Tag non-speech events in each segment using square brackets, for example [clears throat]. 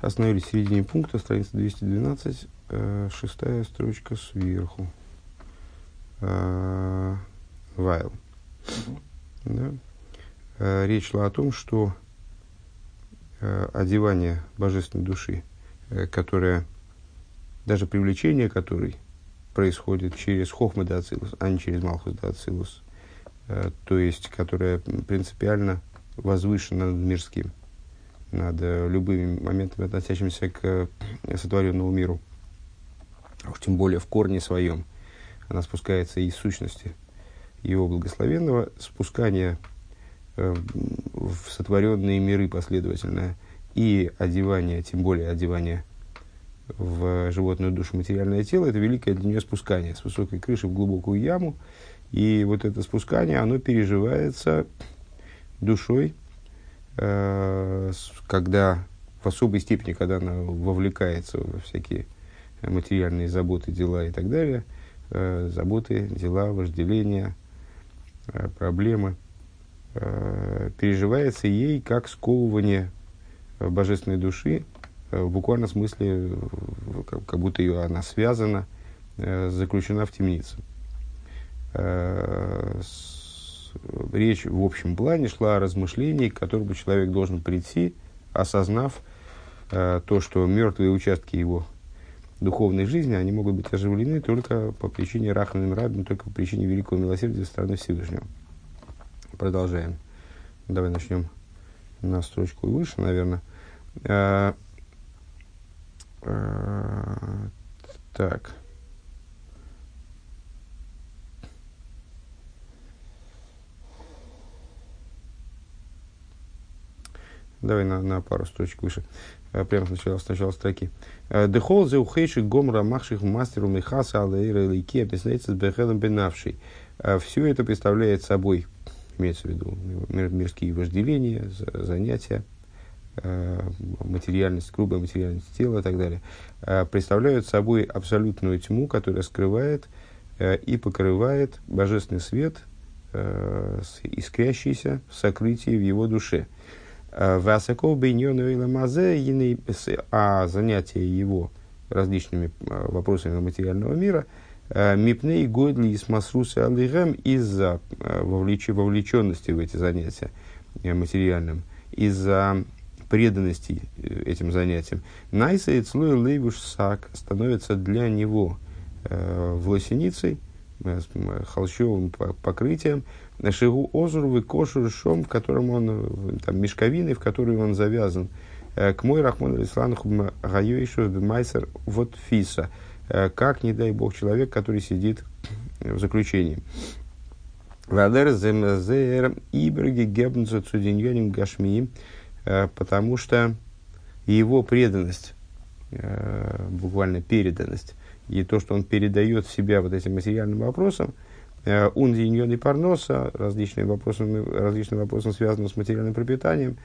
Остановились в середине пункта, страница 212, э, шестая строчка сверху. Э. Да? Э, речь шла о том, что э, одевание божественной души, э, которое, даже привлечение которой происходит через хохма дацилус, а не через малхус дацилус, э, то есть, которое принципиально возвышено над мирским над любыми моментами, относящимися к э, сотворенному миру. Уж тем более в корне своем. Она спускается из сущности его благословенного, спускание э, в сотворенные миры последовательное и одевание, тем более одевание в животную душу материальное тело, это великое для нее спускание с высокой крыши в глубокую яму. И вот это спускание, оно переживается душой, когда в особой степени, когда она вовлекается во всякие материальные заботы, дела и так далее, э, заботы, дела, вожделения, э, проблемы, переживается ей как сковывание божественной души, в буквальном смысле, как будто ее она связана, заключена в темнице речь в общем плане шла о размышлении, к которому человек должен прийти, осознав э, то, что мертвые участки его духовной жизни, они могут быть оживлены только по причине Рахманым Рабин, только по причине великого милосердия стороны Всевышнего. Продолжаем. Давай начнем на строчку выше, наверное. А, а, так. Давай на, на пару строчек выше. Э, прямо сначала, сначала строки. Э, Дехол за ухейших гомра махших мастеру михаса алаира лейки объясняется с бехелом бенавший. Э, Все это представляет собой, имеется в виду мирские вожделения, занятия, материальность, грубая материальность тела и так далее, представляют собой абсолютную тьму, которая скрывает и покрывает божественный свет, искрящийся в сокрытии в его душе – а занятие его различными а, вопросами материального мира, мипней годли из масруса алигем из-за вовлеченности в эти занятия э, материальным, из-за преданности э, этим занятиям. Найса и цлуя лейвуш сак становится для него э, власеницей, э, холщовым покрытием, Шигу озурвы кошур шом, в котором он, э, там, мешковины, в которые он завязан. Э, к мой рахмон алисланху гайойшу майсер вот фиса. Э, как, не дай бог, человек, который сидит в заключении. Вадер земзер иберги гебнзу цудиньоним гашми, потому что его преданность, буквально переданность, и то, что он передает себя вот этим материальным вопросам, Унди и парноса, различные вопросы, различные вопросы, связанные с материальным пропитанием.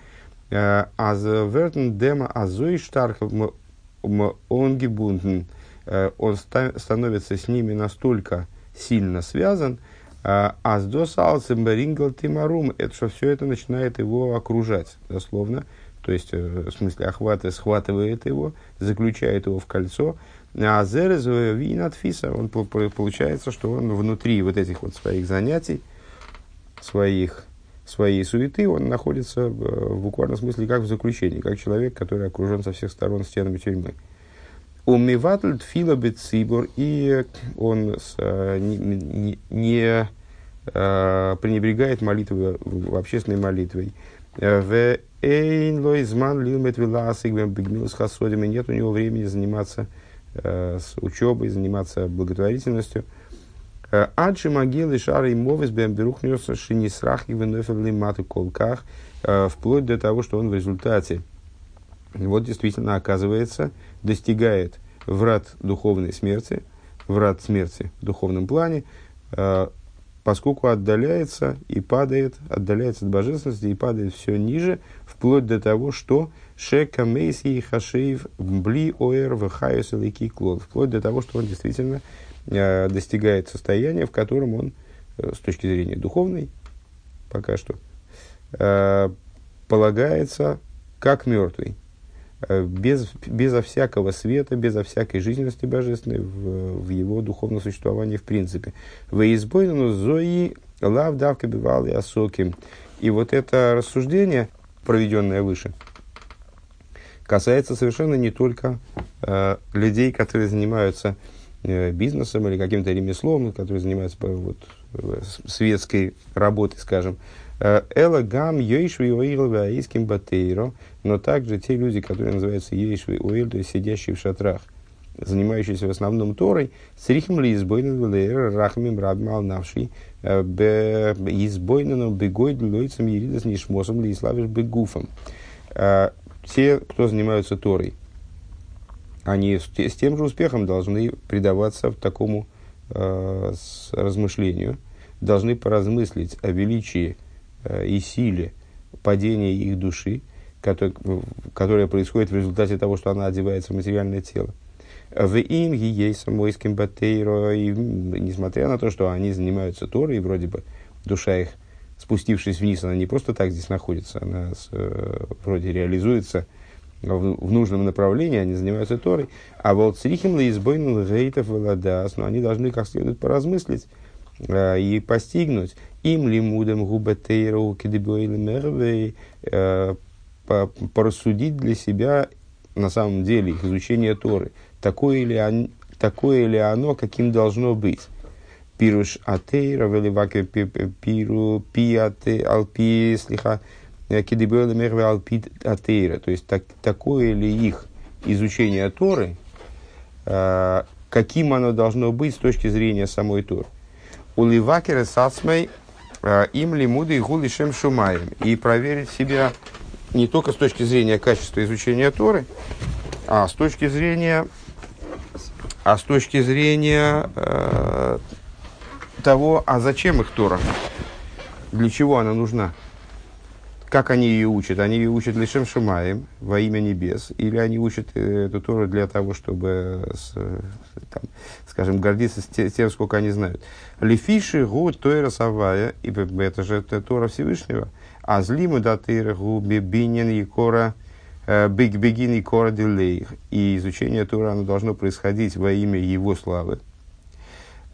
Аз э, вертен дема азой штарк он гибунтен. Э, он становится с ними настолько сильно связан, аз дос алцемберингл тимарум, это что все это начинает его окружать, дословно, то есть, э, в смысле, охватывает, схватывает его, заключает его в кольцо, а зерез винатфиса, он получается, что он внутри вот этих вот своих занятий, своих, своей суеты, он находится в буквальном смысле как в заключении, как человек, который окружен со всех сторон стенами тюрьмы. Умиватль тфила бецибор, и он с, э, не, не, не а, пренебрегает молитвой, общественной молитвой. Э, в эйн лойзман лилмет виласик бегмилус хасодим, и нет у него времени заниматься Э, с учебой, заниматься благотворительностью. Э, Аджи могилы шары и мовы с бемберухнес шинисрах и веноферли маты колках, э, вплоть до того, что он в результате вот действительно оказывается, достигает врат духовной смерти, врат смерти в духовном плане, поскольку отдаляется и падает, отдаляется от божественности и падает все ниже, вплоть до того, что Шека Мейси Хашеев Бли Оэр Вахайус Лики Клод. Вплоть до того, что он действительно э, достигает состояния, в котором он, э, с точки зрения духовной, пока что, э, полагается как мертвый. Без, безо всякого света, безо всякой жизненности божественной в, в его духовном существовании в принципе. Воизбойну зои лав давка бивал и осоки. И вот это рассуждение, проведенное выше, касается совершенно не только э, людей, которые занимаются э, бизнесом или каким-то ремеслом, которые занимаются вот, светской работой, скажем. Эла гам йейшви уил аиским батейро, но также те люди, которые называются йейшви уил, то есть сидящие в шатрах, занимающиеся в основном Торой, срихм ли избойнен рахмим рабим алнавший, э, избойнену бегой длойцем еридас нишмосом ли славишь бегуфом. Э, те, кто занимаются Торой, они с, с тем же успехом должны предаваться такому э, размышлению, должны поразмыслить о величии и силе падения их души, который, которое происходит в результате того, что она одевается в материальное тело. В им ей самойским батейро, и несмотря на то, что они занимаются Торой, и вроде бы душа их спустившись вниз, она не просто так здесь находится, она с, э, вроде реализуется в, в нужном направлении, они занимаются Торой. А вот срихим избойнул гейтов владас, но они должны как следует поразмыслить э, и постигнуть им лимудом губатейру кедебуэль э, порассудить для себя на самом деле их изучение Торы. Такое ли, он, такое ли оно, каким должно быть? пируш атеира, веливаке пиру пи алпи слиха, э, кидебела мерве алпи атеира. То есть, так, такое ли их изучение Торы, э, каким оно должно быть с точки зрения самой Торы. У ливакера сацмей э, им лимуды и гули шем шумаем. И проверить себя не только с точки зрения качества изучения Торы, а с точки зрения, а с точки зрения э, того, а зачем их Тора? Для чего она нужна? Как они ее учат? Они ее учат лишем шумаем во имя небес, или они учат э, эту Тору для того, чтобы, с, там, скажем, гордиться тем, сколько они знают. Лифиши гу тойра савая, и это же Тора Всевышнего, а злиму да тейра гу бинин якора э, биг бегин якора дилей. И изучение Тора оно должно происходить во имя его славы.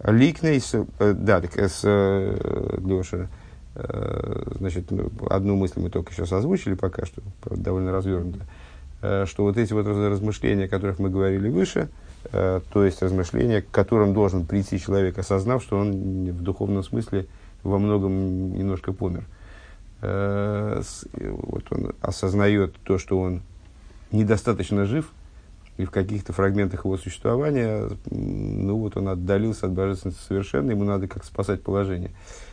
Ликнейс, э, да, так с э, Леша, э, значит, ну, одну мысль мы только сейчас озвучили пока что, довольно развернуто, что вот эти вот размышления, о которых мы говорили выше, то есть размышления, к которым должен прийти человек, осознав, что он в духовном смысле во многом немножко помер. Вот он осознает то, что он недостаточно жив – и в каких-то фрагментах его существования, ну вот он отдалился от божественности совершенно, ему надо как спасать положение.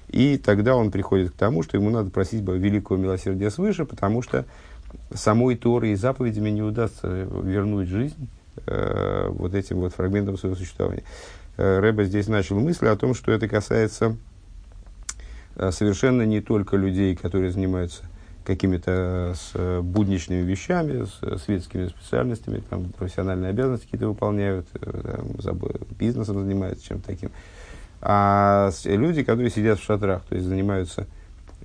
И тогда он приходит к тому, что ему надо просить великого милосердия свыше, потому что самой Торой и заповедями не удастся вернуть жизнь э, вот этим вот фрагментам своего существования. Э, Рэба здесь начал мысль о том, что это касается э, совершенно не только людей, которые занимаются какими-то с э, будничными вещами, с э, светскими специальностями, там, профессиональные обязанности какие-то выполняют, э, там, бизнесом занимаются, чем-то таким. А люди, которые сидят в шатрах, то есть занимаются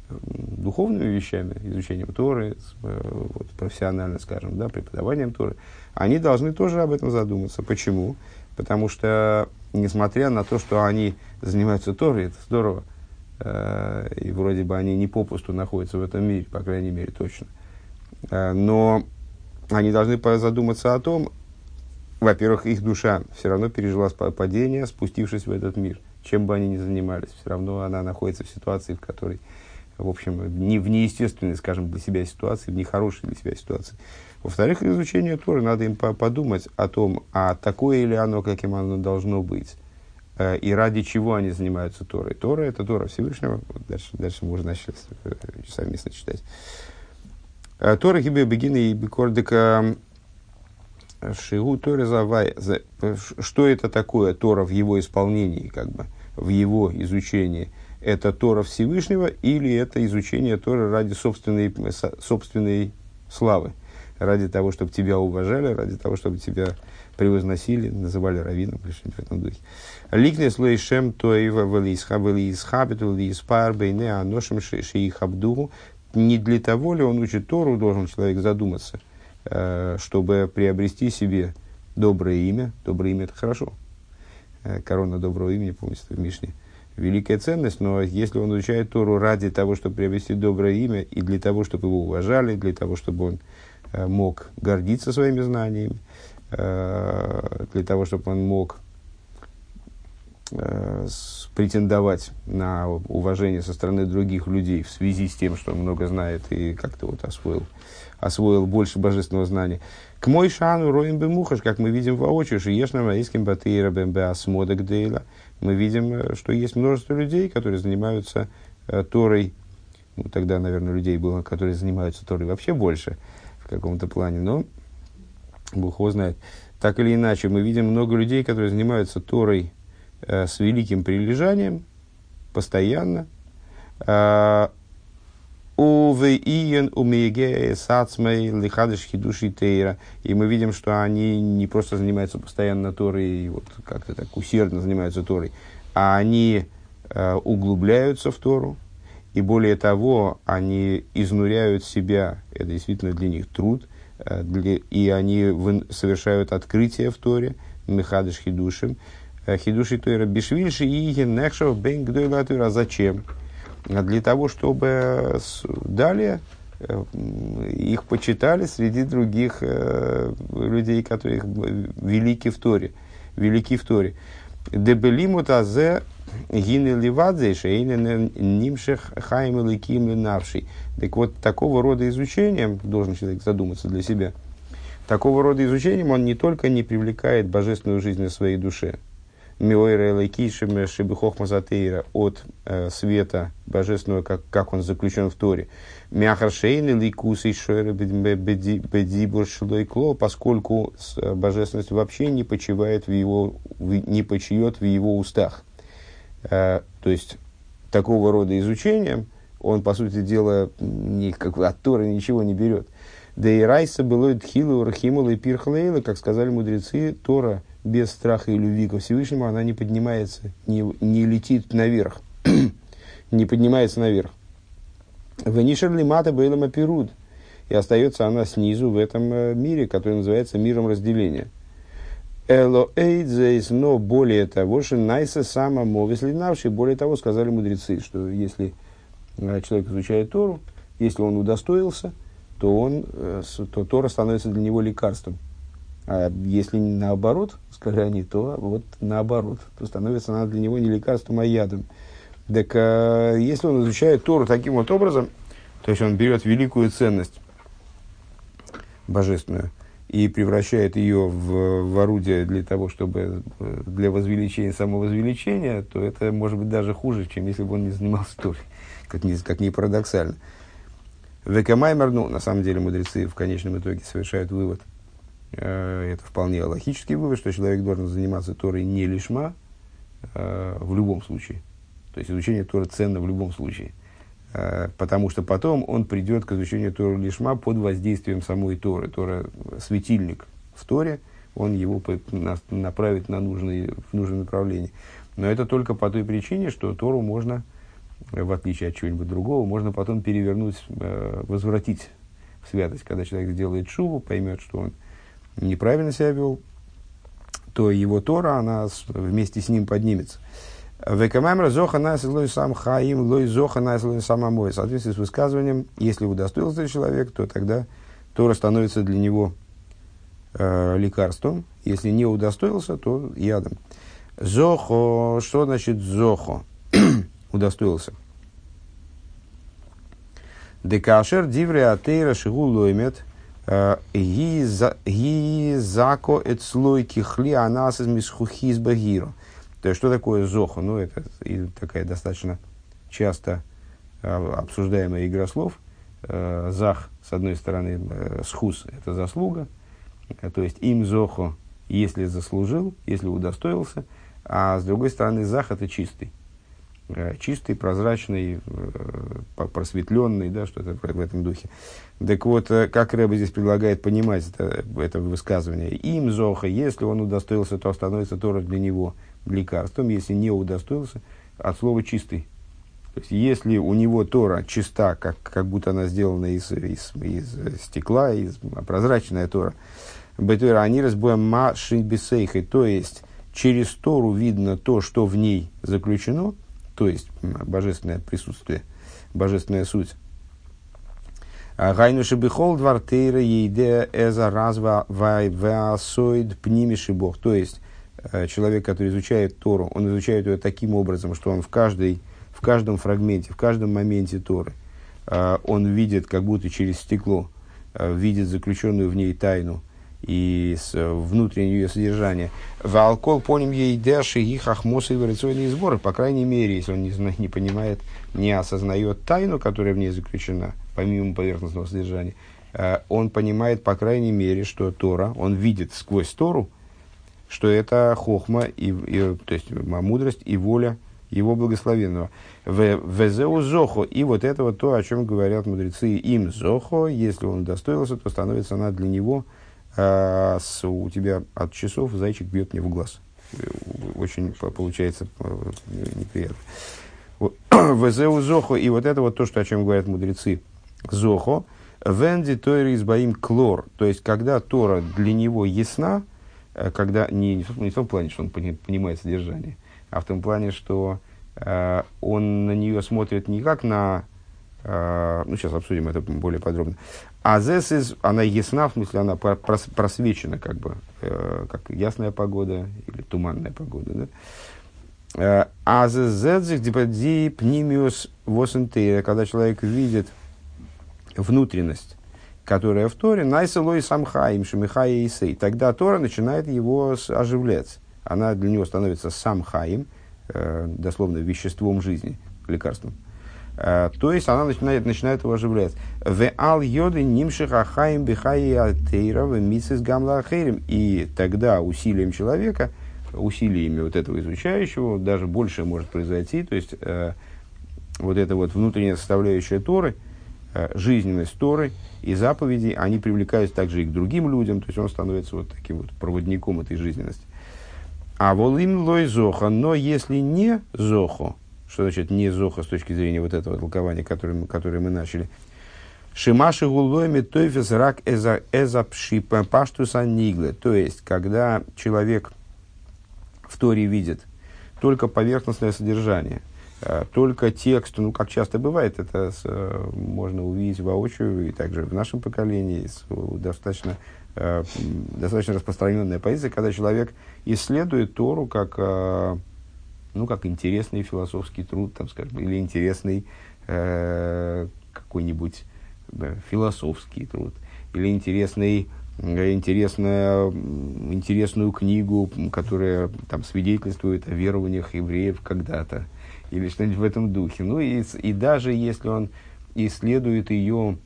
духовными вещами, изучением Торы, вот, профессионально, скажем, да, преподаванием Торы, они должны тоже об этом задуматься. Почему? Потому что, несмотря на то, что они занимаются Торой, это здорово, Э, и вроде бы они не попусту находятся в этом мире, по крайней мере, точно. Э, но они должны задуматься о том, во-первых, их душа все равно пережила падение, спустившись в этот мир. Чем бы они ни занимались, все равно она находится в ситуации, в которой, в общем, не в неестественной, скажем, для себя ситуации, в нехорошей для себя ситуации. Во-вторых, изучение Торы, надо им подумать о том, а такое ли оно, каким оно должно быть Э, и ради чего они занимаются Торой. Тора – это Тора Всевышнего. Вот дальше, дальше уже начали э, совместно читать. Э, Тора хибе бегины и бекордика шигу Тора завай. Что это такое Тора в его исполнении, как бы, в его изучении? Это Тора Всевышнего или это изучение Торы ради собственной, собственной славы? Ради того, чтобы тебя уважали, ради того, чтобы тебя превозносили, называли раввином, или что-нибудь в этом духе. Ликнес лейшем тоева велисхабиту велиспар бейне аношем шиихабдуху. Не для того ли он учит Тору, должен человек задуматься, э, чтобы приобрести себе доброе имя. Доброе имя – это хорошо. Э, корона доброго имени, помните, в Мишне. Великая ценность, но если он изучает Тору ради того, чтобы приобрести доброе имя, и для того, чтобы его уважали, для того, чтобы он э, мог гордиться своими знаниями, для того, чтобы он мог э, претендовать на уважение со стороны других людей в связи с тем, что он много знает и как-то вот освоил, освоил больше божественного знания. К мой шану роем бемухаш, как мы видим воочию, что ешь на маиским батыра бэмбэ асмодак дейла, мы видим, э, что есть множество людей, которые занимаются э, Торой, ну, тогда, наверное, людей было, которые занимаются Торой вообще больше в каком-то плане, но Бог его знает. Так или иначе, мы видим много людей, которые занимаются Торой э, с великим прилежанием, постоянно. Тейра. И мы видим, что они не просто занимаются постоянно Торой, вот как-то так усердно занимаются Торой, а они э, углубляются в Тору, и более того, они изнуряют себя, это действительно для них труд, для, и они совершают открытие в Торе, мехадыш хидушим, э, хидуши Тора бишвильши и нехшев бен гдойла Зачем? А для того, чтобы далее э, их почитали среди других э, людей, которые велики в Торе. Велики в Торе. Дебелимут азе гины ливадзе шейны нимших хайм ликим ленавший. Так вот, такого рода изучением, должен человек задуматься для себя, такого рода изучением он не только не привлекает божественную жизнь в своей душе, Миойра Лайкишем Шибихох Мазатейра от э, света божественного, как, как он заключен в Торе. Мяхаршейны Лейкус и Бедибур Шлойкло, поскольку э, божественность вообще не почивает в его, не почиет в его устах. Э, то есть, такого рода изучением он, по сути дела, ни, как, от Торы ничего не берет. Да и Райса было Тхилу, Рахимула и Пирхлейла, как сказали мудрецы, Тора – без страха и любви ко Всевышнему, она не поднимается, не, не летит наверх, [clears throat] не поднимается наверх. Венишер лимата бейлама пируд. И остается она снизу в этом э, мире, который называется миром разделения. Эло эйдзейс, но более того, что найса сама мовис линавший, более того, сказали мудрецы, что если э, человек изучает Тору, если он удостоился, то, он, э, то Тора становится для него лекарством. А если наоборот, сказали они, то вот наоборот, то становится она для него не лекарством, а ядом. Так а, если он изучает Тору таким вот образом, то есть он берет великую ценность божественную и превращает ее в, в орудие для того, чтобы для возвеличения, самовозвеличения, то это может быть даже хуже, чем если бы он не занимался Торой, как ни, как ни парадоксально. Векамаймер, ну, на самом деле, мудрецы в конечном итоге совершают вывод – Э, это вполне логический вывод, что человек должен заниматься Торой не лишма э, в любом случае. То есть изучение Торы ценно в любом случае. Э, потому что потом он придет к изучению Торы лишма под воздействием самой Торы. Тора – светильник в Торе, он его направит на нужный, в нужное направление. Но это только по той причине, что Тору можно, в отличие от чего-нибудь другого, можно потом перевернуть, возвратить в святость. Когда человек сделает шуву, поймет, что он неправильно себя вел, то его Тора, она вместе с ним поднимется. Векамамра зоха нас лой сам хаим, лой зоха нас лой сам амой. В соответствии с высказыванием, если удостоился человек, то тогда Тора становится для него э, лекарством. Если не удостоился, то ядом. Зохо, что значит зохо? [clears throat] удостоился. Декашер дивре атеира шигу лоймет – Гизако эцлой кихли анас из мисхухиз багиро. То есть, что такое зохо? Ну, это такая достаточно часто а, обсуждаемая игра слов. Э, зах, с одной стороны, э, схус – это заслуга. Э, то есть, им зохо, если заслужил, если удостоился. А с другой стороны, зах – это чистый. Э, чистый, прозрачный, э, просветленный, да, что-то в этом духе. Так вот, э, как Рэба здесь предлагает понимать это, это высказывание? Им зоха, если он удостоился, то становится Тора для него лекарством, если не удостоился, от слова чистый. То есть, если у него Тора чиста, как, как будто она сделана из, из, из стекла, из прозрачная Тора, Бетуэра они разбоем ма бисейхой, то есть через Тору видно то, что в ней заключено, то есть божественное присутствие, божественная суть. А Гайнуши бихол двор тейра ейде эза разва ваасоид пнимиши бог. То есть человек, который изучает Тору, он изучает ее таким образом, что он в, каждой, в каждом фрагменте, в каждом моменте Торы, э, он видит, как будто через стекло, э, видит заключенную в ней тайну – и с внутреннее ее содержание. Валкол поним ей даши и хахмосы и вариационные сборы, по крайней мере, если он не, не понимает, не осознает тайну, которая в ней заключена, помимо поверхностного содержания, э, он понимает, по крайней мере, что Тора, он видит сквозь Тору, что это хохма, и, и, то есть мудрость и воля его благословенного. Везеу зохо. И вот это вот то, о чем говорят мудрецы. Им зохо, если он достоился, то становится она для него а с, у тебя от часов зайчик бьет мне в глаз. Очень получается э, неприятно. [clears throat] Везеу зохо, и вот это вот то, что, о чем говорят мудрецы. Зохо, венди тойри избаим клор. То есть, когда Тора для него ясна, э, когда не, не, не в том плане, что он понимает содержание, а в том плане, что э, он на нее смотрит не как на Uh, ну, сейчас обсудим это более подробно. А здесь она ясна, в смысле, она просвечена, как бы, э, как ясная погода или туманная погода. Да? Э, а восентейра, когда человек видит внутренность, которая в Торе, найсалой самхаим, шамихая и сей, тогда Тора начинает его оживлять. Она для него становится самхаим, э, дословно веществом жизни, лекарством. Э, то есть она начинает, начинает его оживлять. В ал йоды нимших ахаим бихаи альтейра в мисис гамла ахейрим. И тогда усилием человека, усилиями вот этого изучающего, даже больше может произойти. То есть э, вот эта вот внутренняя составляющая Торы, жизненность Торы и заповедей, они привлекаются также и к другим людям. То есть он становится вот таким вот проводником этой жизненности. А волим лой зоха, но если не зохо, что значит не зоха с точки зрения вот этого толкования, которое, которое мы начали? Шимаши гулойми тойфис рак эза пшипа паштуса ниглы. То есть, когда человек в Торе видит только поверхностное содержание, э, только текст, ну, как часто бывает, это с, э, можно увидеть воочию, и также в нашем поколении достаточно, э, достаточно распространенная позиция, когда человек исследует Тору как ну, как интересный философский труд, там, скажем, или интересный э, какой-нибудь да, философский труд, или интересный, э, интересная, интересную книгу, которая там свидетельствует о верованиях евреев когда-то, или что-нибудь в этом духе. Ну, и, и даже если он исследует ее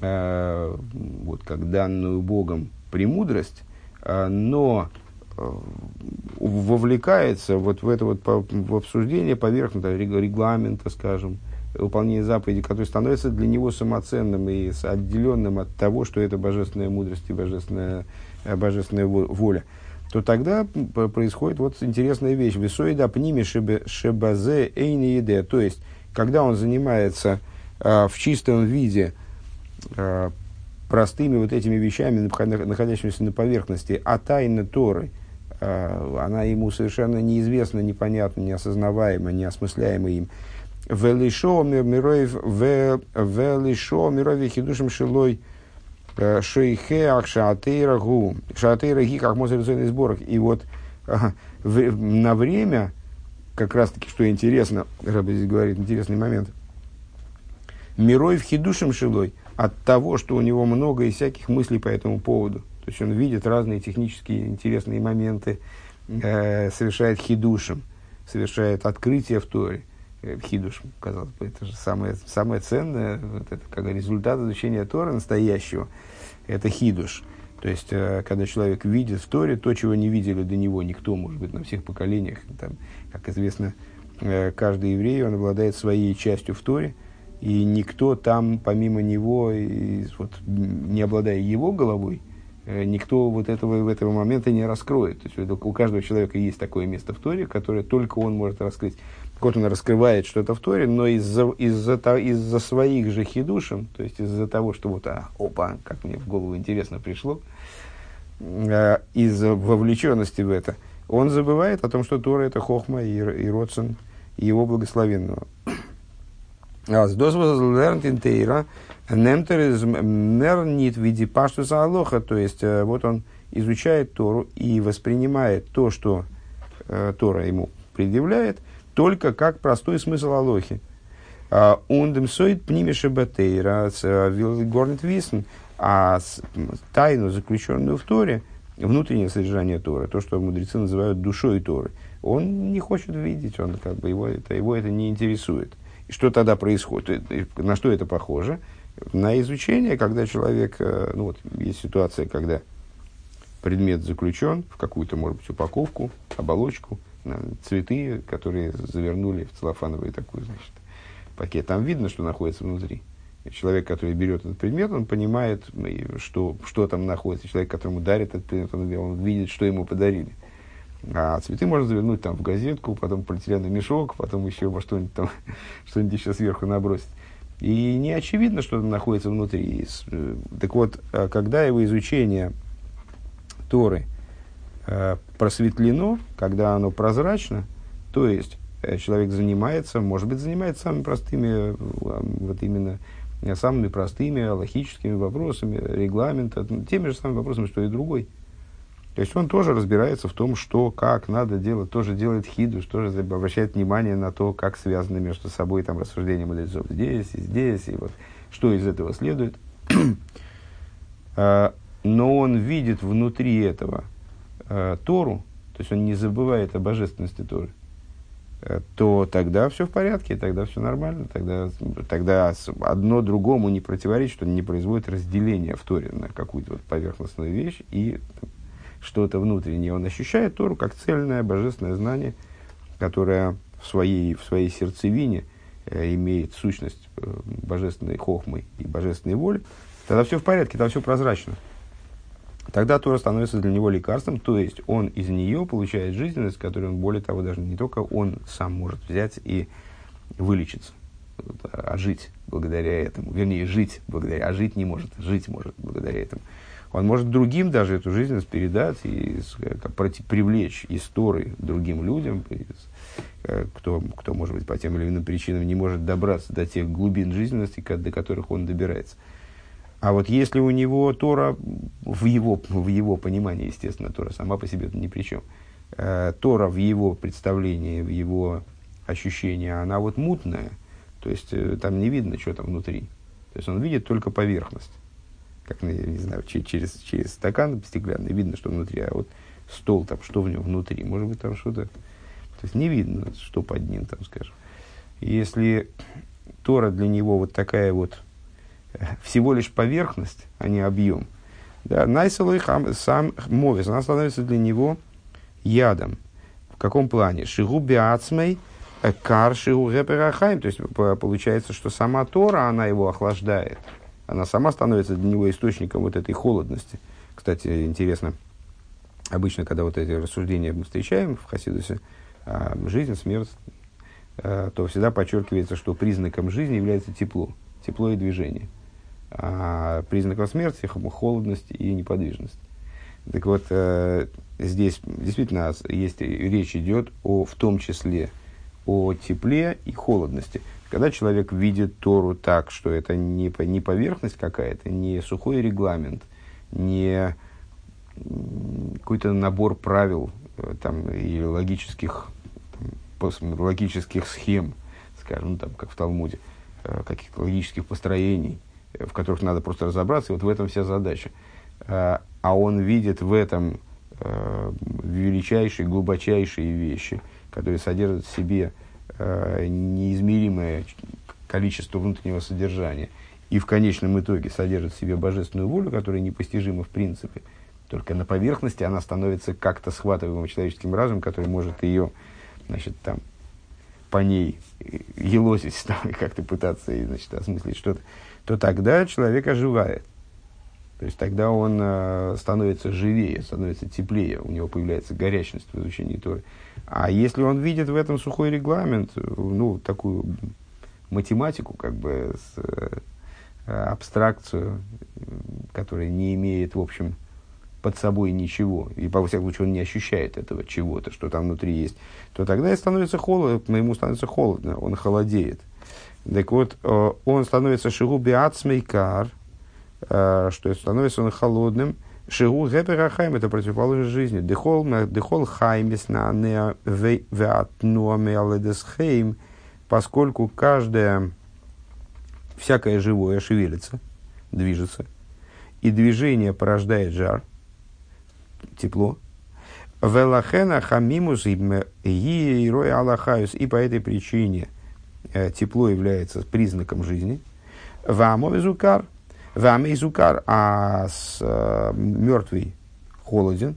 э, вот, как данную Богом премудрость, э, но Э, вовлекается вот в это вот по, в обсуждение поверхностного регламента, скажем, выполнение заповедей, который становится для него самоценным и отделенным от того, что это божественная мудрость и божественная, божественная воля, то тогда происходит вот интересная вещь. Весоида пними шебазе эйни То есть, когда он занимается а, в чистом виде а, простыми вот этими вещами, находящимися на поверхности, а тайны Торы – Э, она ему совершенно неизвестна, непонятна, неосознаваема, неосмысляема им. Велишо мироев велишо мироев хидушим шилой э, шейхе ахшатейра гу шатейра ги как мозеризойный сборах. И вот на время, как раз таки, что интересно, Раба здесь говорит, интересный момент, Мирой в хидушем шилой от того, что у него много и всяких мыслей по этому поводу. То есть он видит разные технические интересные моменты, э, совершает хидушем, совершает открытие в Торе. Э, хидуш, казалось бы, это же самое, самое ценное, вот это, как результат изучения Тора настоящего, это хидуш. То есть, э, когда человек видит в Торе то, чего не видели до него никто, может быть, на всех поколениях. Там, как известно, э, каждый еврей, он обладает своей частью в Торе, и никто там, помимо него, и, вот, не обладая его головой, никто вот этого, в этого момента не раскроет. То есть у каждого человека есть такое место в Торе, которое только он может раскрыть. Вот он раскрывает что-то в Торе, но из-за из-за, из-за своих же хидушем, то есть из-за того, что вот, а, опа, как мне в голову интересно пришло, э, из-за вовлеченности в это, он забывает о том, что Тора это хохма и, и родсон его благословенного. С тейра немтер из мернит в виде паштуса алоха, то есть э, вот он изучает Тору и воспринимает то, что э, Тора ему предъявляет – только как простой смысл Алохи. Ундем сойд пнимеше батейра горнет висен, а тайну, заключенную в Торе, внутреннее содержание Торы, то, что мудрецы называют душой Торы, он не хочет видеть, он как бы его это, его это не интересует. И что тогда происходит? На что это похоже? На изучение, когда человек, э, ну вот есть ситуация, когда предмет заключен в какую-то, может быть, упаковку, оболочку – цветы, которые завернули в целлофановый такой, значит, пакет. Там видно, что находится внутри. Человек, который берет этот предмет, он понимает, что, что там находится. Человек, которому дарит этот предмет, он, он видит, что ему подарили. А цветы можно завернуть там в газетку, потом полиэтиленовый мешок, потом еще во что-нибудь там, [laughs] что-нибудь еще сверху набросить. И не очевидно, что там находится внутри. Э, так вот, а когда его изучение Торы – просветлено, когда оно прозрачно, то есть э, человек занимается, может быть, занимается самыми простыми, э, вот именно самыми простыми логическими вопросами, регламента, теми же самыми вопросами, что и другой. То есть он тоже разбирается в том, что, как надо делать, тоже делает хиду, тоже обращает внимание на то, как связаны между собой там рассуждения мудрецов здесь и здесь, и вот что из этого следует. [clears throat] Но он видит внутри этого э, Тору, то есть он не забывает о божественности Торы, э, то тогда все в порядке, тогда все нормально, тогда, тогда одно другому не противоречит, что не производит разделение в Торе на какую-то вот поверхностную вещь и что-то внутреннее. Он ощущает Тору как цельное божественное знание, которое в своей, в своей сердцевине э, имеет сущность божественной хохмы и божественной воли, тогда все в порядке, тогда все прозрачно тогда Тора становится для него лекарством, то есть он из нее получает жизненность, которую он, более того, даже не только он сам может взять и вылечиться, а жить благодаря этому. Вернее, жить благодаря, а жить не может, жить может благодаря этому. Он может другим даже эту жизненность передать и как, привлечь из Торы другим людям, э, кто, кто, может быть, по тем или иным причинам не может добраться до тех глубин жизненности, до которых он добирается. А вот если у него Тора, в его, в его понимании, естественно, Тора сама по себе ни при чем, э, Тора в его представлении, в его ощущении, она вот мутная, то есть э, там не видно, что там внутри. То есть он видит только поверхность. Как, ну, не знаю, через, через стакан стеклянный видно, что внутри, а вот стол там, что в нем внутри, может быть, там что-то... То есть не видно, что под ним, там, скажем. Если Тора для него вот такая вот [laughs] всего лишь поверхность, а не объем. Да, сам мовис, она становится для него ядом. В каком плане? Шигу биацмей, э, кар шигу. То есть получается, что сама Тора, она его охлаждает. Она сама становится для него источником вот этой холодности. Кстати, интересно, обычно, когда вот эти рассуждения мы встречаем в Хасидусе, а, жизнь, смерть, а, то всегда подчеркивается, что признаком жизни является тепло, тепло и движение – а, признаком смерти холодность и неподвижность. Так вот, э, здесь действительно есть, речь идет о, в том числе о тепле и холодности. Когда человек видит Тору так, что это не, не поверхность какая-то, не сухой регламент, не какой-то набор правил э, там, и логических, логических схем, скажем, там, как в Талмуде, э, каких-то логических построений – в которых надо просто разобраться, и вот в этом вся задача. А, а он видит в этом э, величайшие, глубочайшие вещи, которые содержат в себе э, неизмеримое количество внутреннего содержания, и в конечном итоге содержит в себе божественную волю, которая непостижима в принципе. Только на поверхности она становится как-то схватываемым человеческим разумом, который может ее, значит, там, по ней елозить, [laughs] там, и как-то пытаться, значит, осмыслить что-то то тогда человек оживает. То есть тогда он э, становится живее, становится теплее, у него появляется горячность в изучении Торы. А если он видит в этом сухой регламент, ну, такую математику, как бы, с, э, абстракцию, которая не имеет, в общем, под собой ничего, и, по всякому случаю, он не ощущает этого чего-то, что там внутри есть, то тогда и становится холодно, ему становится холодно, он холодеет. Так вот, э, он становится шигуби ацмейкар, э, что становится он холодным, шигу геперахайм, это противоположность жизни. Дехол, дехол хаймис на веатнуаме аледесхейм, поскольку каждое, всякое живое шевелится, движется, и движение порождает жар, тепло. Велахена хамимус и аллахаюс. И по этой причине э, тепло является признаком жизни. Вамо изукар. Ваме изукар. А с, э, мертвый холоден.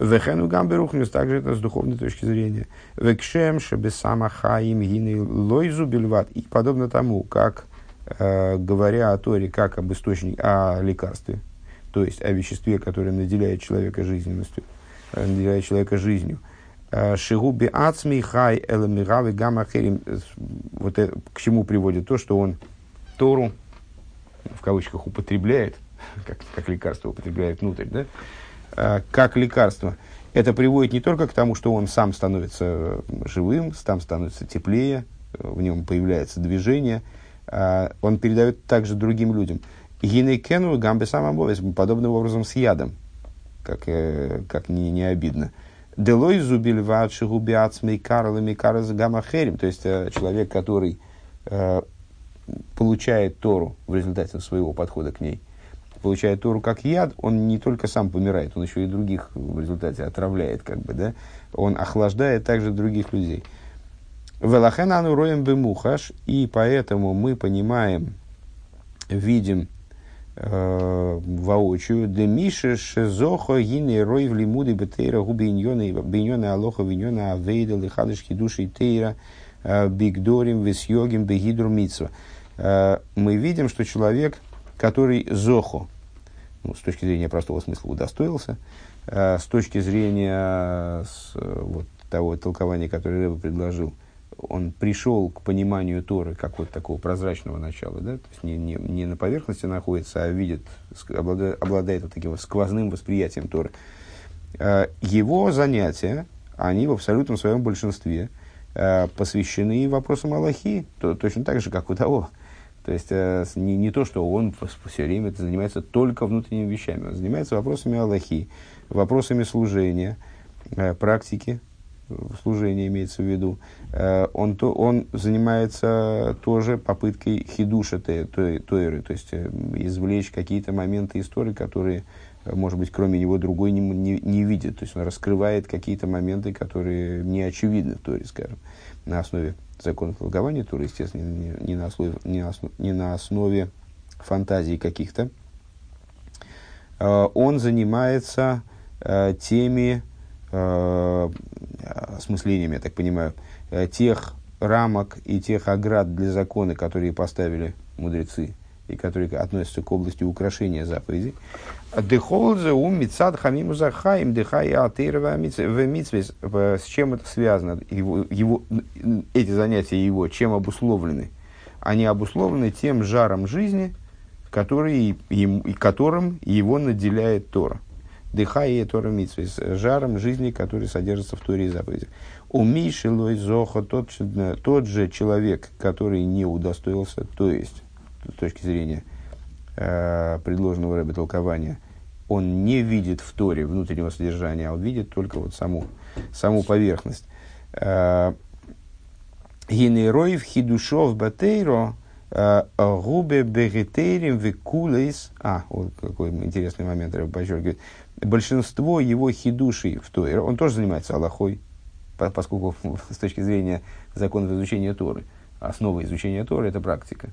Вехену гамберухнюс, также это с духовной точки зрения. Векшем шебесама хаим гины лойзу бельват. И подобно тому, как э, говоря о Торе как об источнике, о лекарстве, то есть о веществе, которое наделяет человека жизненностью, э, наделяет человека жизнью. Э, Шигуби ацми хай эламирави гамахерим. Вот это, к чему приводит то, что он Тору, в кавычках, употребляет, [laughs] как, как лекарство употребляет внутрь, да? Э, как лекарство. Это приводит не только к тому, что он сам становится живым, сам становится теплее, в нем появляется движение, он передает также другим людям. Гинекену гамбе самобовес, подобным образом с ядом, как, э, как не, не обидно. Делой зубиль ватши губиацмей карлами караз гамахерим, то есть э, человек, который э, получает Тору в результате своего подхода к ней, получает Тору как яд, он не только сам помирает, он еще и других в результате отравляет, как бы, да, он охлаждает также других людей. Велахенану роем бемухаш, и поэтому мы понимаем, видим Э, воочию. Демиша шезохо гине рой в лимуды бетейра губи иньоны алоха виньона авейда лихадышки души тейра э, бигдорим весьогим бегидру митсва. Э, мы видим, что человек, который зохо, ну, с точки зрения простого смысла удостоился, с точки зрения с, вот, того толкования, которое Рэба предложил, он пришел к пониманию Торы как вот такого прозрачного начала, да, то есть не, не, не на поверхности находится, а видит, обладает, обладает вот таким сквозным восприятием Торы. А, его занятия, они в абсолютном своем большинстве а, посвящены вопросам Аллахи, то, точно так же, как у того. То есть э, не, не то, что он все время занимается только внутренними вещами, он занимается вопросами Аллахи, вопросами служения, э, практики, служение имеется в виду, э, он, то, он занимается тоже попыткой хидуша тойры, то есть э, извлечь какие-то моменты истории, которые, э, может быть, кроме него другой не, не, не видит. То есть он раскрывает какие-то моменты, которые не очевидны в Торе, скажем, на основе законов толкования Торы, естественно, не, не, на, основе, не, основ, не на основе фантазии каких-то. Он занимается теми осмыслением, я так понимаю, э, тех рамок и тех оград для закона, которые поставили мудрецы и которые относятся к области украшения заповедей. Дехолзе ум мицад хамиму захаим дыхая атеирова митсвес. С чем это связано? Его, его, эти занятия его чем обусловлены? Они обусловлены тем жаром жизни, который, им, которым его наделяет Тора. Дыхая Тора Митсвис, жаром жизни, который содержится в Торе и заповедях. У Миши Лой Зоха, тот, тот же человек, который не удостоился, то есть, с точки зрения э, предложенного рэба толкования, он не видит в Торе внутреннего содержания, а он видит только вот саму, саму поверхность. Э, Генероев хидушов батейро э, губе бегетерим викулейс. А, вот какой интересный момент, я подчеркиваю большинство его хидушей в Торе, он тоже занимается Аллахой, поскольку [laughs] с точки зрения законов изучения Торы, основа изучения Торы – это практика.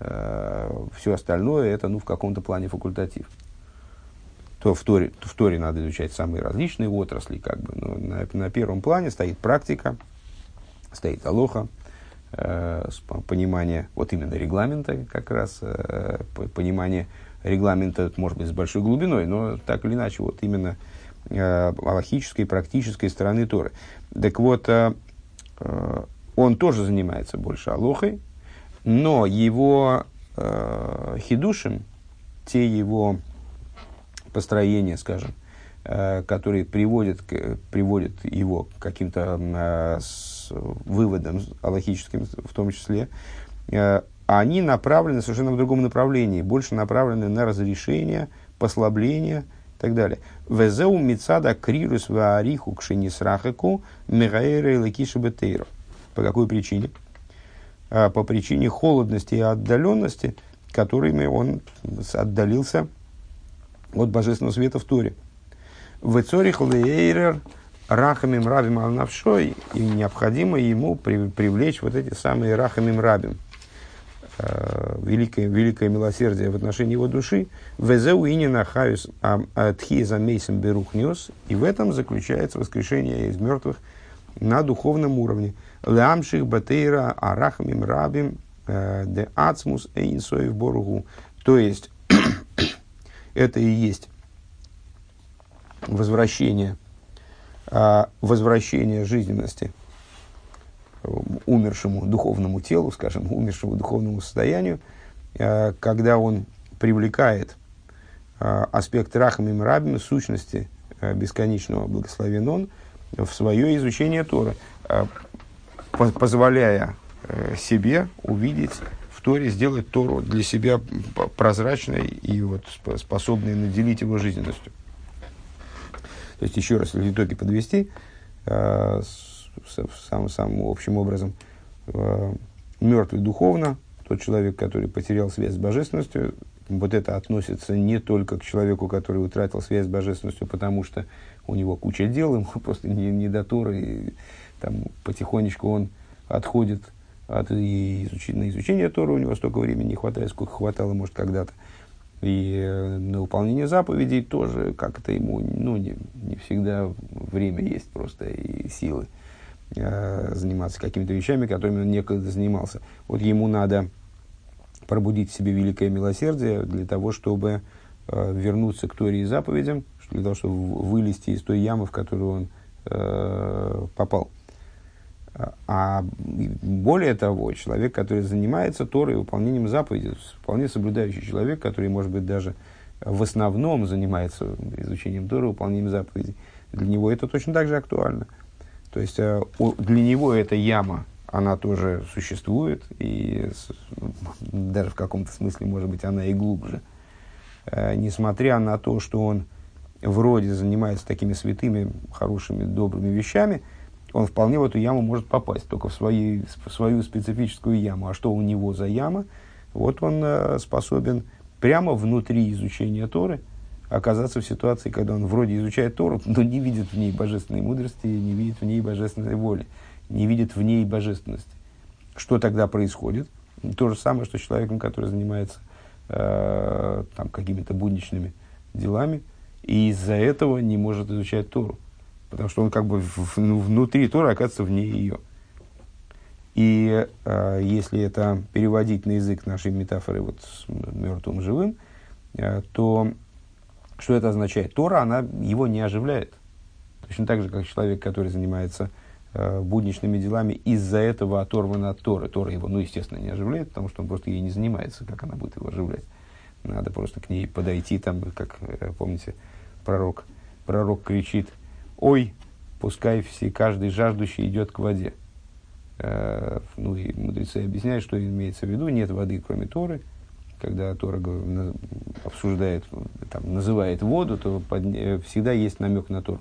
Э, Все остальное – это ну, в каком-то плане факультатив. То в Торе, то в Торе надо изучать самые различные отрасли, как бы, но на, на первом плане стоит практика, стоит Алоха, э, понимание вот именно регламента как раз, э, понимание регламент этот может быть с большой глубиной, но так или иначе, вот именно э, аллахической, практической стороны Торы. Так вот, э, э, он тоже занимается больше алохой, но его э, хидушем, те его построения, скажем, э, которые приводят, приводят его к каким-то э, выводам аллахическим в том числе, э, они направлены совершенно в другом направлении, больше направлены на разрешение, послабление и так далее. Везеу мицада крирус ваариху кшенисрахеку мегаэра и бетейру. По какой причине? А, по причине холодности и отдаленности, которыми он отдалился от божественного света в Торе. В Эцорих Лейрер Рахамим Рабим Алнавшой, и необходимо ему привлечь вот эти самые Рахамим Рабим, э, великое, великое милосердие в отношении его души, «Везеу инина хаюс тхиза мейсом берухниус», и в этом заключается воскрешение из мертвых на духовном уровне. Лямших батейра арахамим рабим э, де ацмус эйнсоев боругу. То есть, [coughs] это и есть возвращение, а, возвращение жизненности умершему духовному телу, скажем, умершему духовному состоянию, э, когда он привлекает э, аспект рахамим рабим, сущности бесконечного благословен он, в свое изучение Торы позволяя э, себе увидеть в Торе, сделать Тору для себя прозрачной и вот способной наделить его жизненностью. То есть, еще раз, в итоге подвести, э, самым, самым общим образом, э, мертвый духовно, тот человек, который потерял связь с божественностью, вот это относится не только к человеку, который утратил связь с божественностью, потому что у него куча дел, ему [laughs] просто не, не до Торы, и, там потихонечку он отходит от и изуч... на изучение Тора, у него столько времени не хватает, сколько хватало, может, когда-то. И э, на выполнение заповедей тоже как-то ему ну, не, не всегда время есть просто и силы э, заниматься какими-то вещами, которыми он некогда занимался. Вот ему надо пробудить в себе великое милосердие для того, чтобы э, вернуться к Торе и заповедям, для того, чтобы вылезти из той ямы, в которую он э, попал. А более того, человек, который занимается Торой выполнением заповедей, вполне соблюдающий человек, который, может быть, даже в основном занимается изучением Торы, выполнением заповедей, для него это точно так же актуально. То есть э, для него эта яма, она тоже существует, и даже в каком-то смысле, может быть, она и глубже. Э, несмотря на то, что он вроде занимается такими святыми, хорошими, добрыми вещами – он вполне в эту яму может попасть, только в, своей, в свою специфическую яму. А что у него за яма? Вот он э, способен прямо внутри изучения Торы оказаться в ситуации, когда он вроде изучает Тору, но не видит в ней божественной мудрости, не видит в ней божественной воли, не видит в ней божественности. Что тогда происходит? То же самое, что с человеком, который занимается э, там, какими-то будничными делами, и из-за этого не может изучать Тору потому что он как бы в, ну, внутри Тора оказывается вне ее. И э, если это переводить на язык нашей метафоры вот с мертвым живым, э, то что это означает? Тора, она его не оживляет. Точно так же, как человек, который занимается э, будничными делами, из-за этого оторван от Торы. Тора его, ну, естественно, не оживляет, потому что он просто ей не занимается, как она будет его оживлять. Надо просто к ней подойти, там, как, э, помните, пророк, пророк кричит – ой, пускай все, каждый жаждущий идет к воде. Э, ну и мудрецы объясняют, что имеется в виду, нет воды, кроме Торы. Когда Тора обсуждает, там, называет воду, то под, э, всегда есть намек на Тору.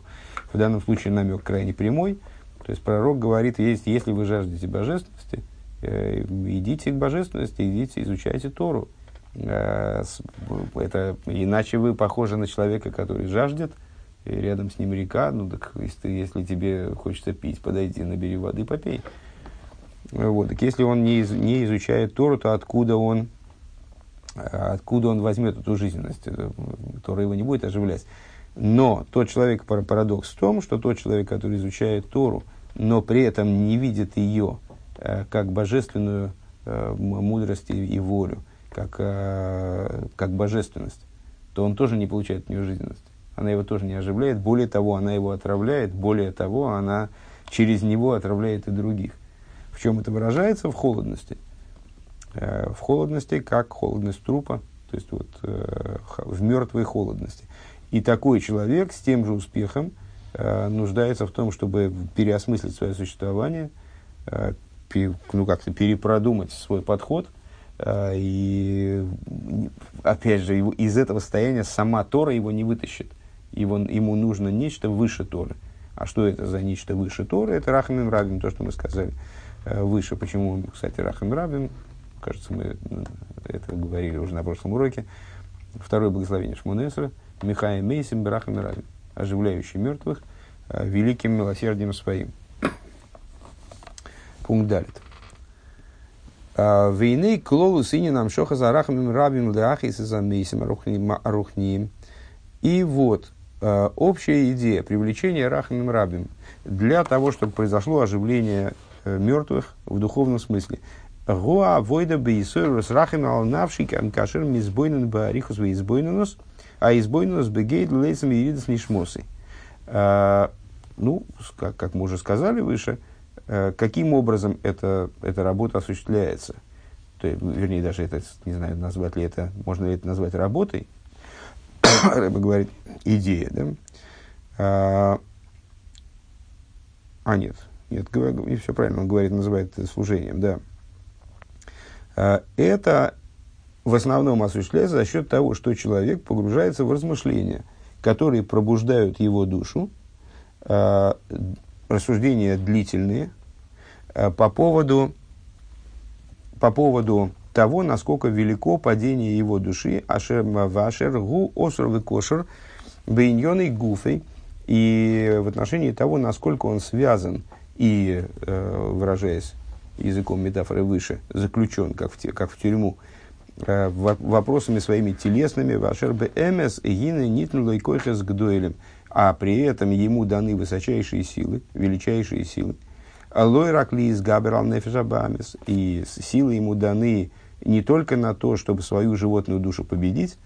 В данном случае намек крайне прямой. То есть пророк говорит, есть, если вы жаждете божественности, э, идите к божественности, идите, изучайте Тору. Это, иначе вы похожи на человека, который жаждет, и рядом с ним река, ну так если, если тебе хочется пить, подойди, набери воды, попей. Вот, так если он не, из, не изучает Тору, то откуда он, откуда он возьмет эту жизненность? Тора его не будет оживлять. Но тот человек, парадокс в том, что тот человек, который изучает Тору, но при этом не видит ее э, как божественную э, мудрость и волю, как, э, как божественность, то он тоже не получает от нее жизненность. Она его тоже не оживляет. Более того, она его отравляет. Более того, она через него отравляет и других. В чем это выражается? В холодности. Э, в холодности, как холодность трупа, то есть вот, э, в мертвой холодности. И такой человек с тем же успехом э, нуждается в том, чтобы переосмыслить свое существование, ну, как-то перепродумать свой подход. И, опять же, из этого состояния сама Тора его не вытащит. Его, ему нужно нечто выше Торы. А что это за нечто выше Торы? Это Рахамим Рабин, то, что мы сказали выше. Почему, кстати, Рахамим Рабин? кажется, мы это говорили уже на прошлом уроке, второе благословение Шмунесра, Михаил Мейсим Браха Мирави, оживляющий мертвых э, великим милосердием своим. [coughs] Пункт далит. А, Войны клолу сыне нам шоха за рахамим рабим леахис за мейсим арухниим. И вот э, общая идея привлечения рахамим рабим для того, чтобы произошло оживление э, мертвых в духовном смысле. Гуа войда бейсойрус рахим ал навшик кашер мизбойнен баарихус в избойненус, а избойненус бегейт лейсом иридас нишмосы. А, ну, как, как мы уже сказали выше, э, каким образом эта, эта работа осуществляется. То вернее, даже это, не знаю, назвать ли это, можно ли это назвать работой. [coughs] Рэба говорит, идея, да? А, а нет, нет, и все правильно, он говорит, называет это служением, да. Э, это в основном осуществляется за счет того, что человек погружается в размышления, которые пробуждают его душу, э, рассуждения длительные э, по поводу, по поводу того, насколько велико падение его души, ашер вашер гу оср кошер бейньоной гуфой, и в отношении того, насколько он связан и, выражаясь языком метафоры выше, заключен, как в, как в тюрьму, э, вопросами своими телесными, вашер эмес гины нитнулой койхес гдойлем, а при этом ему даны высочайшие силы, величайшие силы. Алой ракли из габерал нефешабамес, и силы ему даны не только на то, чтобы свою животную душу победить,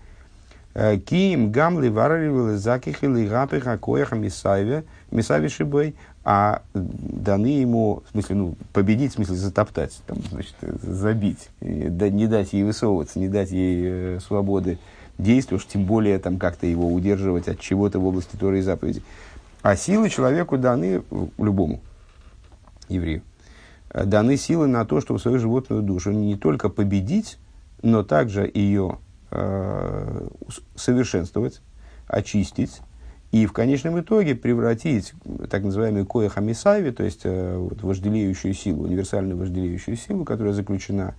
э, Ким гамли варривали закихили гапиха коеха мисаве, мисаве шибой, а даны ему, в смысле, ну, победить, в смысле, затоптать, там, значит, забить, не дать ей высовываться, не дать ей э, свободы действия, уж тем более там как-то его удерживать от чего-то в области Торы и заповеди. А силы человеку даны, любому еврею, даны силы на то, чтобы свою животную душу не только победить, но также ее э, совершенствовать, очистить, и в конечном итоге превратить так называемый коя хамисави, то есть э, вот, вожделеющую силу, универсальную вожделеющую силу, которая заключена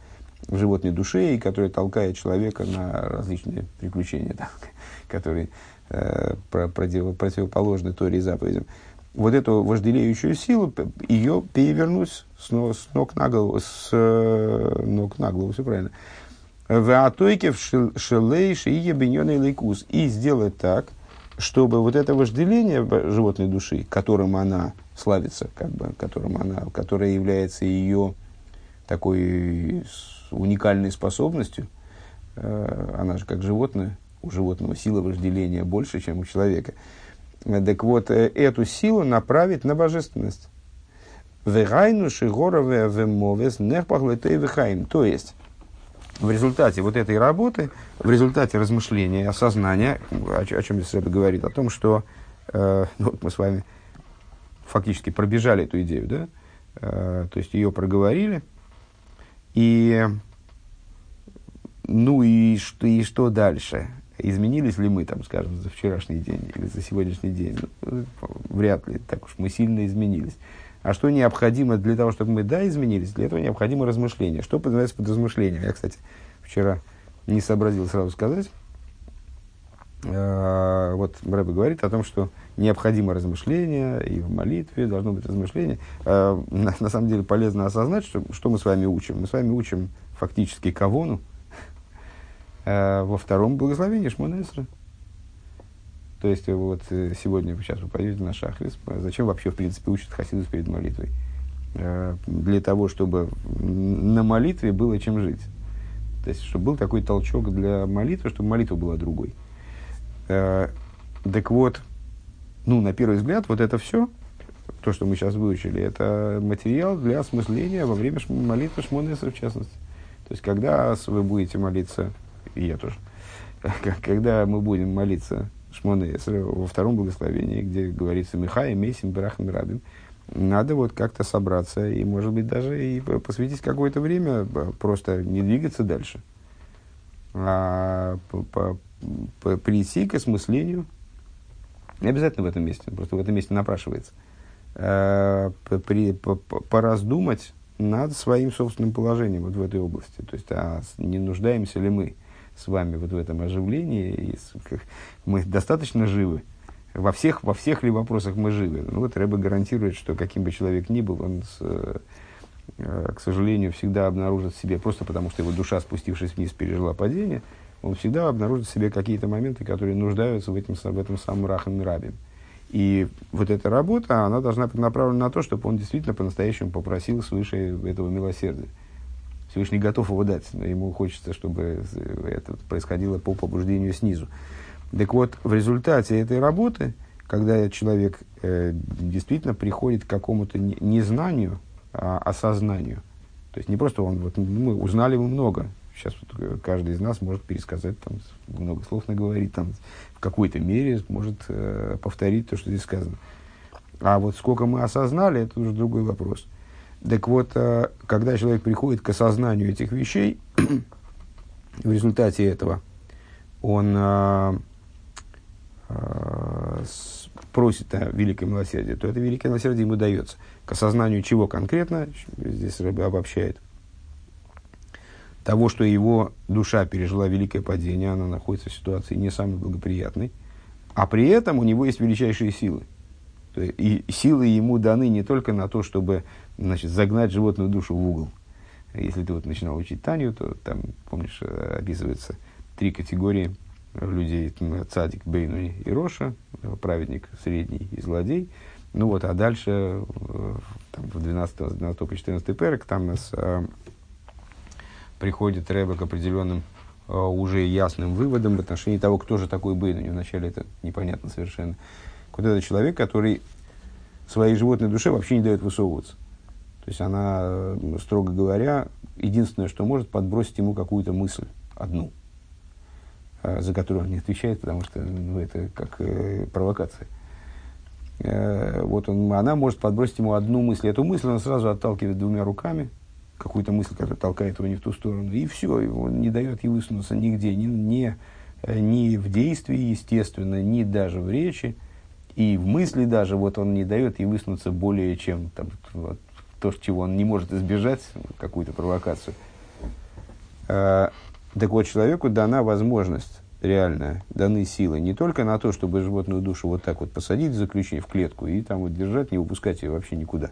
в животной душе и которая толкает человека на различные приключения, [laughs] да, которые э, против, противоположны Торе и заповедям. Вот эту вожделеющую силу, ее перевернуть с, с ног на голову, с э, ног на голову, все правильно. В атойке в шелей шиие беньоный лейкус. И сделать так, чтобы вот это вожделение животной души, которым она славится, как бы, которым она, которая является ее такой уникальной способностью, э, она же как животное, у животного сила вожделения больше, чем у человека. Так вот, э, эту силу направить на божественность. Вегайну шигорове вемовес нехпахлетой вехаим. То есть, в результате вот этой работы, в результате размышления, осознания, о, о чем здесь Рэбе говорит, о том, что э, ну, вот мы с вами фактически пробежали эту идею, да, э, то есть ее проговорили, и ну и что, и что дальше? Изменились ли мы, там, скажем, за вчерашний день или за сегодняшний день? Ну, вряд ли, так уж мы сильно изменились. А что необходимо для того, чтобы мы, да, изменились? Для этого необходимо размышление. Что подразумевается под размышлением? Я, кстати, вчера не сообразил сразу сказать. А, вот Рэбе говорит о том, что необходимо размышление, и в молитве должно быть размышление. А, на, на самом деле полезно осознать, что, что мы с вами учим. Мы с вами учим фактически кавону во втором благословении Шмонесра. То есть, вот э, сегодня, сейчас вы пойдете на шахрис, зачем вообще, в принципе, учат хасидус перед молитвой? Э, для того, чтобы на молитве было чем жить. То есть, чтобы был такой толчок для молитвы, чтобы молитва была другой. Э, так вот, ну, на первый взгляд, вот это все, то, что мы сейчас выучили, это материал для осмысления во время молитвы Шмонеса, в частности. То есть, когда вы будете молиться, и я тоже, когда мы будем молиться Шмонеса во втором благословении, где говорится Михай, Мейсим, Брахам, Рабим, надо вот как-то собраться и, может быть, даже и посвятить какое-то время, просто не двигаться дальше, а прийти к осмыслению, не обязательно в этом месте, просто в этом месте напрашивается, э, при, пораздумать над своим собственным положением вот в этой области. То есть, а не нуждаемся ли мы с вами вот в этом оживлении, и мы достаточно живы, во всех, во всех ли вопросах мы живы. Ну, вот Рэбе гарантирует, что каким бы человек ни был, он, с, э, к сожалению, всегда обнаружит в себе, просто потому что его душа, спустившись вниз, пережила падение, он всегда обнаружит в себе какие-то моменты, которые нуждаются в, этом, в этом самом рахам рабе. И вот эта работа, она должна быть направлена на то, чтобы он действительно по-настоящему попросил свыше этого милосердия. Всевышний готов его дать, но ему хочется, чтобы это происходило по побуждению снизу. Так вот, в результате этой работы, когда человек э, действительно приходит к какому-то не знанию, а осознанию, то есть не просто он, вот мы узнали мы много, сейчас вот э, каждый из нас может пересказать, там, много слов наговорить, там, в какой-то мере может э, повторить то, что здесь сказано. А вот сколько мы осознали, это уже другой вопрос. Так вот, э, когда человек приходит к осознанию этих вещей, [clears throat] в результате этого он э, Э, просит о великом милосердии, то это великое милосердие ему дается. К осознанию чего конкретно, здесь Рэбе обобщает, того, что его душа пережила великое падение, она находится в ситуации не самой благоприятной, а при этом у него есть величайшие силы. И силы ему даны не только на то, чтобы значит, загнать животную душу в угол. Если ты вот начинал учить Таню, то там, помнишь, описывается три категории – людей цадик, Бейнуни и Роша, праведник средний и злодей. Ну вот, а дальше там, в 12, 12 по 14 перек там нас э, приходит Рэбе к определенным э, уже ясным выводам в отношении того, кто же такой Бейнуни. Вначале это непонятно совершенно. Вот это человек, который своей животной душе вообще не дает высовываться. То есть она, э, строго говоря, единственное, что может подбросить ему какую-то мысль, одну – а, за которую он не отвечает, потому что ну, это как э, провокация. Э, вот он, она может подбросить ему одну мысль. Эту мысль он сразу отталкивает двумя руками, какую-то мысль, которая толкает его не в ту сторону, и все, он не дает ей высунуться нигде, ни, ни, э, ни в действии, естественно, ни даже в речи, и в мысли даже, вот он не дает ей высунуться более чем там, вот, то, чего он не может избежать, какую-то провокацию. Э, так вот, человеку дана возможность реальная, даны силы не только на то, чтобы животную душу вот так вот посадить в заключение, в клетку и там вот держать, не выпускать ее вообще никуда,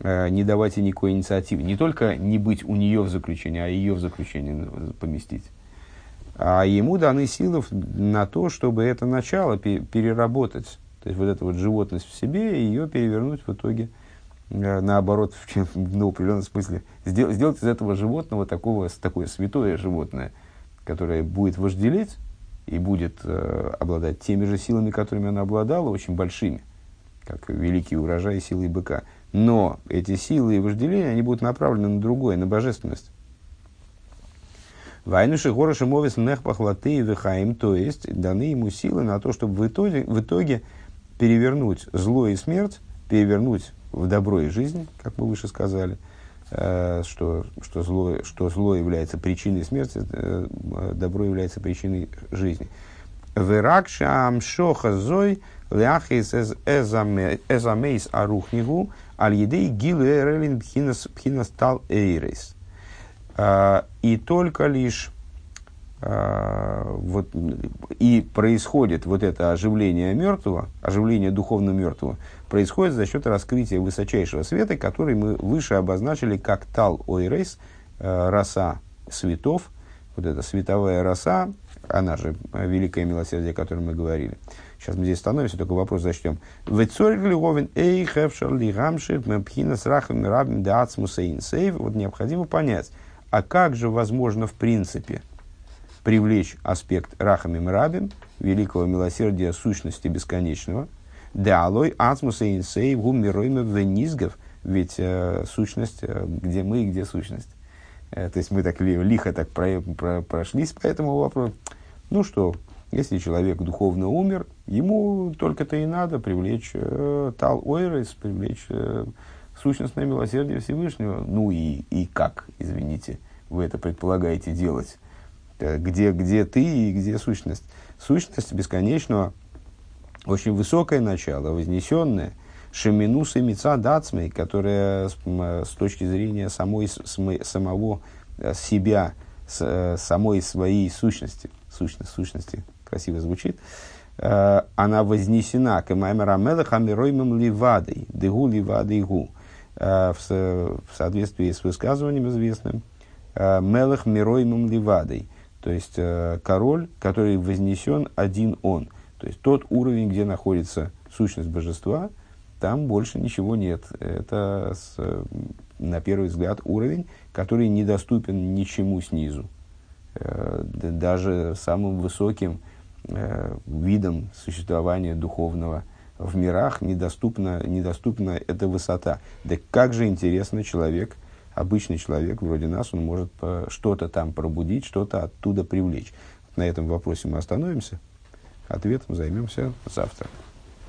э, не давать ей никакой инициативы. Не только не быть у нее в заключении, а ее в заключение поместить. А ему даны силы на то, чтобы это начало переработать. То есть вот эта вот животность в себе, ее перевернуть в итоге – наоборот, в, [laughs] ну, в определенном смысле, сделать, сделать из этого животного такого, такое святое животное, которое будет вожделеть и будет э, обладать теми же силами, которыми оно обладало, очень большими, как великий урожай силы быка. Но эти силы и вожделения, они будут направлены на другое, на божественность. Вайнуши гороши мовис нехпахлаты и вихаим, то есть даны ему силы на то, чтобы в итоге, в итоге перевернуть зло и смерть, перевернуть в добро и жизнь, как мы выше сказали, э, что, что, зло, что зло является причиной смерти, э, добро является причиной жизни. Веракшам шоха зой ляхис эзамейс арухнигу аль едей гилу эрелин пхинас тал эйрейс. Э, и только лишь вот, и происходит вот это оживление мертвого, оживление духовно мертвого, происходит за счет раскрытия высочайшего света, который мы выше обозначили как тал ойрейс, э, роса светов, вот эта световая роса, она же э, великое милосердие, о котором мы говорили. Сейчас мы здесь становимся, только вопрос зачтем. Вот необходимо понять, А как же возможно в принципе привлечь аспект Рахамим Рабим, великого милосердия сущности бесконечного, да алой ацмуса инсей гуммиройме венизгов, ведь э, сущность, э, где мы и где сущность. Э, то есть мы так лихо так про, про, прошлись по этому вопросу. Ну что, если человек духовно умер, ему только-то и надо привлечь э, Тал Ойрес, привлечь э, сущностное милосердие Всевышнего. Ну и, и как, извините, вы это предполагаете делать? Э, где, где ты и где сущность? Сущность бесконечного, очень высокое начало, вознесенное, шеминус и мица дацмей, которая с, с точки зрения самой, самого э, себя, с, самой своей сущности, сущность, сущности, красиво звучит, э, она вознесена к Маймера Ливадой, Дегу Ливадой Гу, э, в, соответствии с высказыванием известным, э, Мелех Мироймом Ливадой, то есть король, который вознесен один он, то есть тот уровень, где находится сущность божества, там больше ничего нет. Это, с, на первый взгляд, уровень, который недоступен ничему снизу. Даже самым высоким э, видом существования духовного в мирах недоступна, недоступна эта высота. Да как же интересно человек, обычный человек вроде нас, он может что-то там пробудить, что-то оттуда привлечь. На этом вопросе мы остановимся. Ответом займемся завтра.